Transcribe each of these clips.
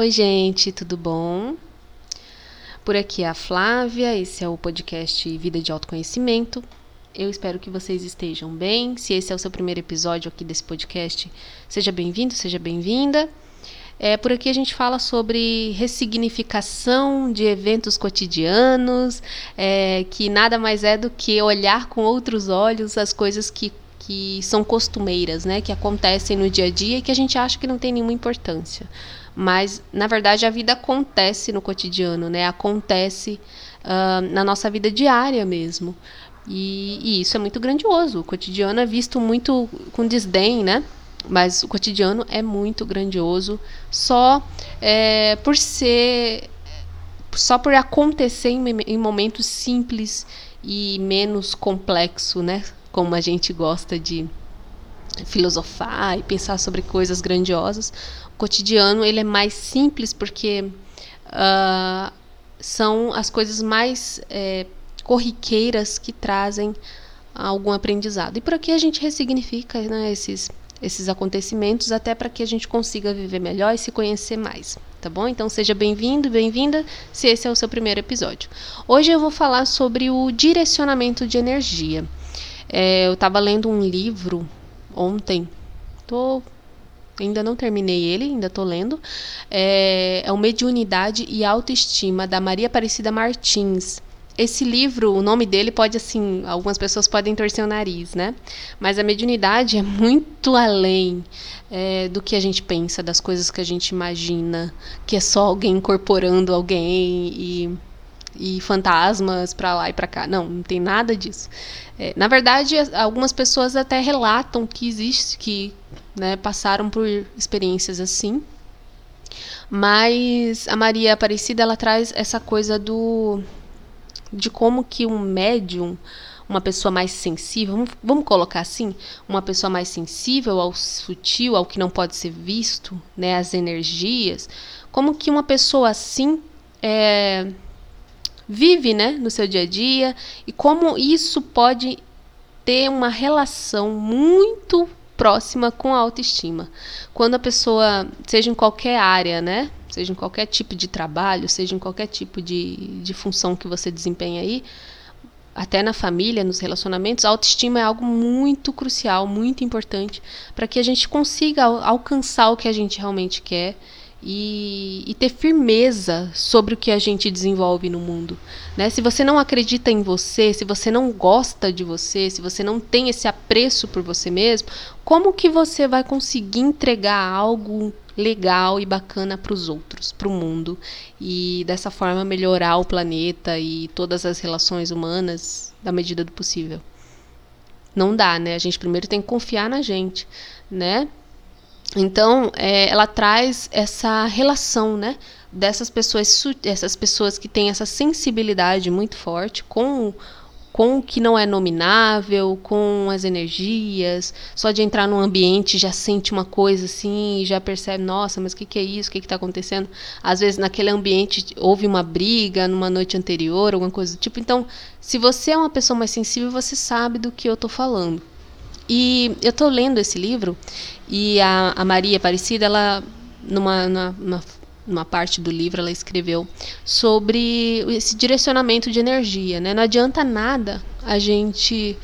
Oi, gente, tudo bom? Por aqui é a Flávia, esse é o podcast Vida de Autoconhecimento. Eu espero que vocês estejam bem. Se esse é o seu primeiro episódio aqui desse podcast, seja bem-vindo, seja bem-vinda. É, por aqui a gente fala sobre ressignificação de eventos cotidianos, é, que nada mais é do que olhar com outros olhos as coisas que, que são costumeiras, né, que acontecem no dia a dia e que a gente acha que não tem nenhuma importância. Mas, na verdade, a vida acontece no cotidiano, né? Acontece uh, na nossa vida diária mesmo. E, e, isso é muito grandioso. O cotidiano é visto muito com desdém, né? Mas o cotidiano é muito grandioso só é, por ser. só por acontecer em, em momentos simples e menos complexo, né? Como a gente gosta de filosofar e pensar sobre coisas grandiosas. O cotidiano ele é mais simples porque uh, são as coisas mais é, corriqueiras que trazem algum aprendizado. E por aqui a gente ressignifica né, esses, esses acontecimentos até para que a gente consiga viver melhor e se conhecer mais. Tá bom? Então seja bem-vindo, bem-vinda, se esse é o seu primeiro episódio. Hoje eu vou falar sobre o direcionamento de energia. É, eu estava lendo um livro ontem, tô ainda não terminei ele, ainda estou lendo. É, é o Mediunidade e Autoestima, da Maria Aparecida Martins esse livro, o nome dele pode assim, algumas pessoas podem torcer o nariz, né? Mas a mediunidade é muito além é, do que a gente pensa, das coisas que a gente imagina, que é só alguém incorporando alguém e, e fantasmas para lá e para cá. Não, não tem nada disso. É, na verdade, algumas pessoas até relatam que existe, que né, passaram por experiências assim. Mas a Maria Aparecida ela traz essa coisa do de como que um médium, uma pessoa mais sensível, vamos, vamos colocar assim, uma pessoa mais sensível ao sutil, ao que não pode ser visto, né, as energias, como que uma pessoa assim é, vive, né, no seu dia a dia e como isso pode ter uma relação muito próxima com a autoestima. Quando a pessoa, seja em qualquer área, né, seja em qualquer tipo de trabalho, seja em qualquer tipo de, de função que você desempenha aí, até na família, nos relacionamentos, a autoestima é algo muito crucial, muito importante para que a gente consiga alcançar o que a gente realmente quer e, e, ter firmeza sobre o que a gente desenvolve no mundo. Né? Se você não acredita em você, se você não gosta de você, se você não tem esse apreço por você mesmo, como que você vai conseguir entregar algo legal e bacana para os outros, para o mundo e dessa forma melhorar o planeta e todas as relações humanas da medida do possível? Não dá, né? A gente primeiro tem que confiar na gente, né? Então, é, ela traz essa relação, né, dessas pessoas, essas pessoas que têm essa sensibilidade muito forte com com o que não é nominável, com as energias, só de entrar num ambiente já sente uma coisa assim, já percebe, nossa, mas o que, que é isso? O que está acontecendo? Às vezes naquele ambiente houve uma briga numa noite anterior, alguma coisa do tipo. Então, se você é uma pessoa mais sensível, você sabe do que eu estou falando. E eu estou lendo esse livro e a, a Maria Aparecida, ela, numa, numa, numa, parte do livro, ela escreveu sobre esse direcionamento de energia. Né? Não adianta nada a gente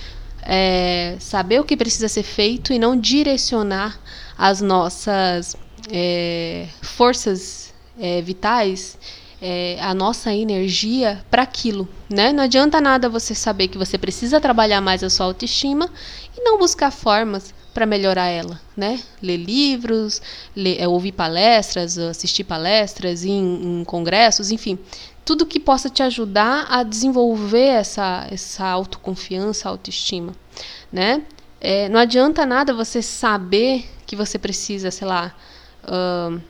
é, saber o que precisa ser feito e não direcionar as nossas é, forças é, vitais é, a nossa energia para aquilo, né? Não adianta nada você saber que você precisa trabalhar mais a sua autoestima e não buscar formas para melhorar ela, né? Ler livros, ler, é, ouvir palestras, assistir palestras em, em, congressos, enfim, tudo que possa te ajudar a desenvolver essa, essa autoconfiança, autoestima, né? É, não adianta nada você saber que você precisa, sei lá, uh,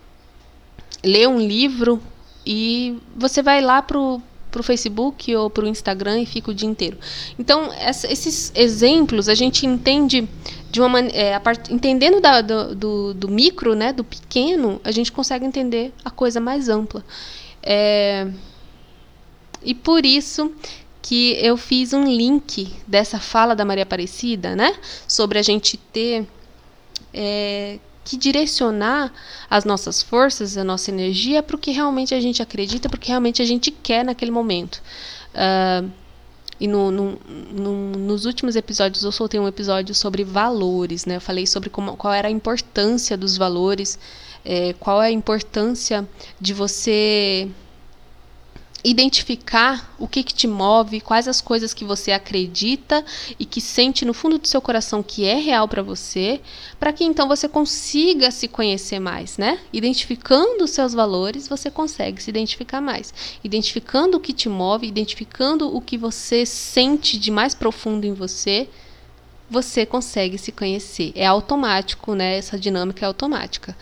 ler um livro e você vai lá pro para o Facebook ou para o Instagram e fica o dia inteiro. Então, essa, esses exemplos a gente entende de uma é, part... entendendo da, do, do, do, micro, né, do pequeno, a gente consegue entender a coisa mais ampla. É... E por isso que eu fiz um link dessa fala da Maria Aparecida, né, sobre a gente ter é, que direcionar as nossas forças, a nossa energia para o que realmente a gente acredita, para o que realmente a gente quer naquele momento. Uh, e no, no, no, nos últimos episódios eu soltei um episódio sobre valores, né? Eu falei sobre como, qual era a importância dos valores, é, qual é a importância de você identificar o que, que te move, quais as coisas que você acredita e que sente no fundo do seu coração que é real para você, para que então você consiga se conhecer mais, né? Identificando os seus valores, você consegue se identificar mais. Identificando o que te move, identificando o que você sente de mais profundo em você, você consegue se conhecer. É automático, né? Essa dinâmica é automática.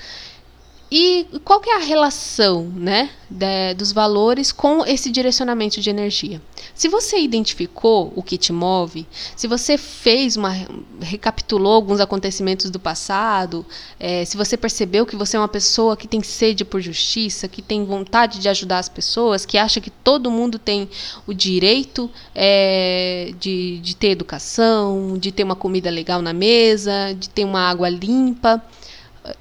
E qual que é a relação né, de, dos valores com esse direcionamento de energia? Se você identificou o que te move, se você fez uma. recapitulou alguns acontecimentos do passado, é, se você percebeu que você é uma pessoa que tem sede por justiça, que tem vontade de ajudar as pessoas, que acha que todo mundo tem o direito é, de, de ter educação, de ter uma comida legal na mesa, de ter uma água limpa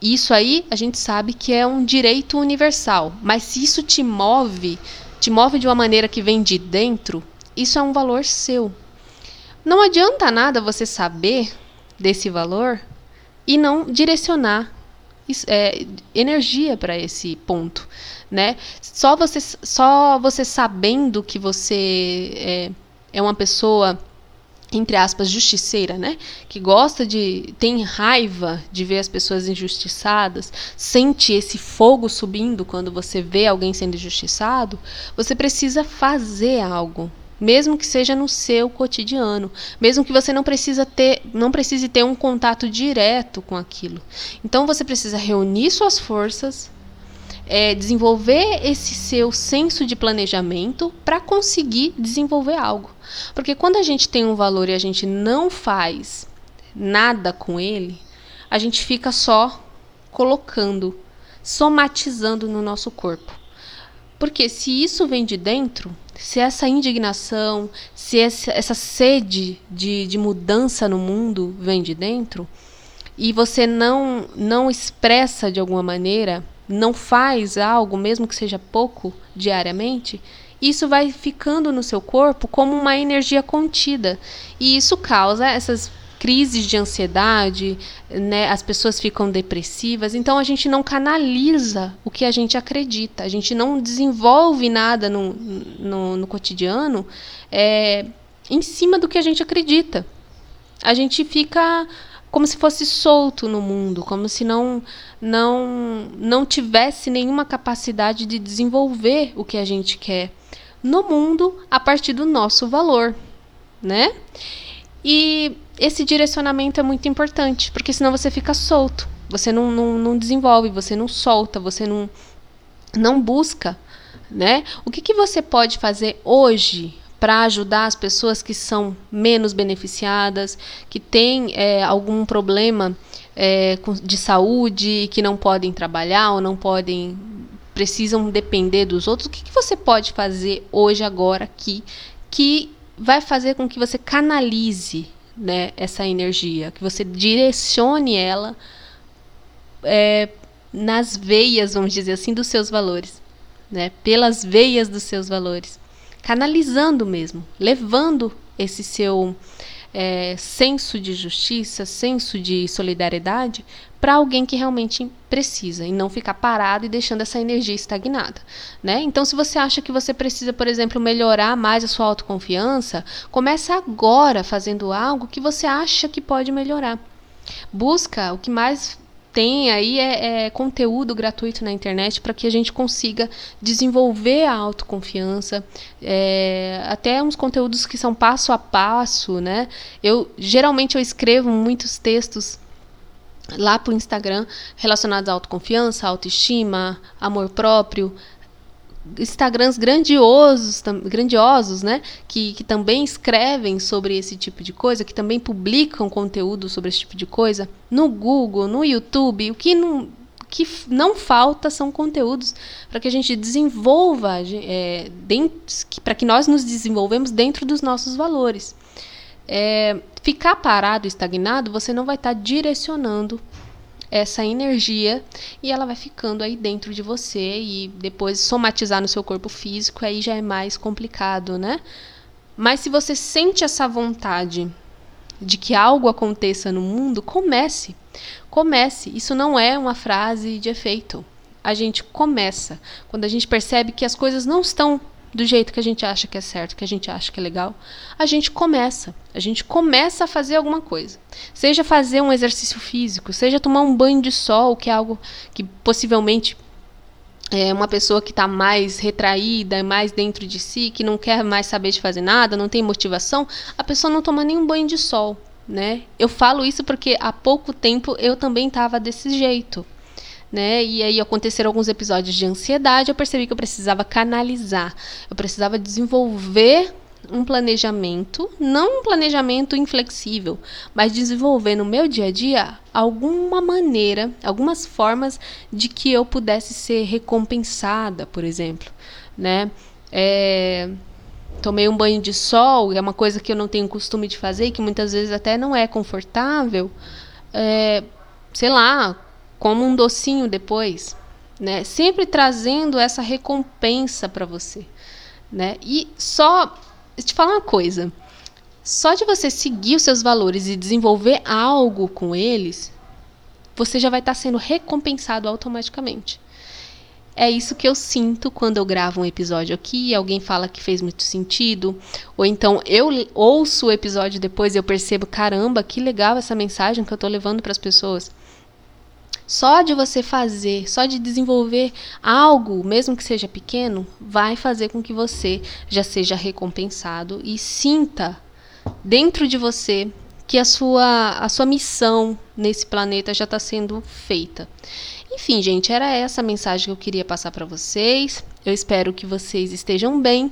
isso aí a gente sabe que é um direito universal, mas se isso te move, te move de uma maneira que vem de dentro, isso é um valor seu. Não adianta nada você saber desse valor e não direcionar é, energia para esse ponto, né? Só você, só você sabendo que você é, é uma pessoa entre aspas, justiceira, né? Que gosta de. tem raiva de ver as pessoas injustiçadas, sente esse fogo subindo quando você vê alguém sendo injustiçado, você precisa fazer algo. Mesmo que seja no seu cotidiano, mesmo que você não precisa ter, não precise ter um contato direto com aquilo. Então você precisa reunir suas forças, é, desenvolver esse seu senso de planejamento para conseguir desenvolver algo. Porque quando a gente tem um valor e a gente não faz nada com ele, a gente fica só colocando, somatizando no nosso corpo. Porque se isso vem de dentro, se essa indignação, se essa, essa sede de, de mudança no mundo vem de dentro, e você não, não expressa de alguma maneira, não faz algo, mesmo que seja pouco, diariamente, isso vai ficando no seu corpo como uma energia contida. E isso causa essas crises de ansiedade, né? As pessoas ficam depressivas. Então a gente não canaliza o que a gente acredita. A gente não desenvolve nada no, no, no cotidiano é, em cima do que a gente acredita. A gente fica como se fosse solto no mundo, como se não não não tivesse nenhuma capacidade de desenvolver o que a gente quer no mundo a partir do nosso valor, né? E esse direcionamento é muito importante, porque senão você fica solto, você não, não, não desenvolve, você não solta, você não, não busca, né? O que, que você pode fazer hoje para ajudar as pessoas que são menos beneficiadas, que têm é, algum problema é, de saúde, que não podem trabalhar ou não podem precisam depender dos outros, o que, que você pode fazer hoje, agora, aqui, que vai fazer com que você canalize né, essa energia, que você direcione ela é, nas veias, vamos dizer assim, dos seus valores, né, pelas veias dos seus valores, canalizando mesmo, levando esse seu é, senso de justiça, senso de solidariedade para alguém que realmente precisa e não ficar parado e deixando essa energia estagnada, né? Então, se você acha que você precisa, por exemplo, melhorar mais a sua autoconfiança, começa agora fazendo algo que você acha que pode melhorar. Busca o que mais tem aí é, é, conteúdo gratuito na internet para que a gente consiga desenvolver a autoconfiança, é, até uns conteúdos que são passo a passo, né? Eu geralmente eu escrevo muitos textos lá para o Instagram relacionados à autoconfiança, autoestima, amor próprio, Instagrams grandiosos, grandiosos, né? Que, que também escrevem sobre esse tipo de coisa, que também publicam conteúdo sobre esse tipo de coisa no Google, no YouTube. O que não, que não falta são conteúdos para que a gente desenvolva, é, para que nós nos desenvolvemos dentro dos nossos valores. É, ficar parado, estagnado, você não vai estar tá direcionando essa energia e ela vai ficando aí dentro de você e depois somatizar no seu corpo físico aí já é mais complicado, né? Mas se você sente essa vontade de que algo aconteça no mundo, comece. Comece. Isso não é uma frase de efeito. A gente começa. Quando a gente percebe que as coisas não estão do jeito que a gente acha que é certo, que a gente acha que é legal, a gente começa. A gente começa a fazer alguma coisa. Seja fazer um exercício físico, seja tomar um banho de sol, que é algo que possivelmente é uma pessoa que está mais retraída, mais dentro de si, que não quer mais saber de fazer nada, não tem motivação, a pessoa não toma nenhum banho de sol, né? Eu falo isso porque há pouco tempo eu também estava desse jeito né? E aí aconteceram alguns episódios de ansiedade, eu percebi que eu precisava canalizar, eu precisava desenvolver um planejamento, não um planejamento inflexível, mas desenvolver no meu dia a dia alguma maneira, algumas formas de que eu pudesse ser recompensada, por exemplo, né? É, tomei um banho de sol, é uma coisa que eu não tenho costume de fazer que muitas vezes até não é confortável. É, sei lá, como um docinho depois, né? Sempre trazendo essa recompensa para você, né? E só te falar uma coisa, só de você seguir os seus valores e desenvolver algo com eles, você já vai estar tá sendo recompensado automaticamente. É isso que eu sinto quando eu gravo um episódio aqui alguém fala que fez muito sentido, ou então eu ouço o episódio depois e eu percebo, caramba, que legal essa mensagem que eu estou levando para as pessoas. Só de você fazer, só de desenvolver algo, mesmo que seja pequeno, vai fazer com que você já seja recompensado e sinta dentro de você que a sua, a sua missão nesse planeta já está sendo feita. Enfim, gente, era essa a mensagem que eu queria passar para vocês. Eu espero que vocês estejam bem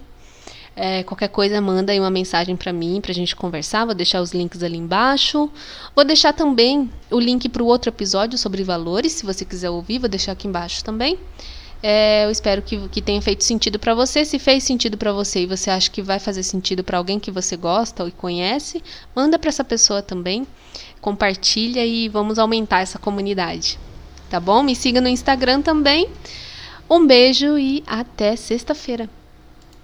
é, qualquer coisa, manda aí uma mensagem para mim, para a gente conversar. Vou deixar os links ali embaixo. Vou deixar também o link para o outro episódio sobre valores, se você quiser ouvir, vou deixar aqui embaixo também. É, eu espero que, que tenha feito sentido para você. Se fez sentido para você e você acha que vai fazer sentido para alguém que você gosta ou conhece, manda para essa pessoa também. Compartilha e vamos aumentar essa comunidade. Tá bom? Me siga no Instagram também. Um beijo e até sexta-feira.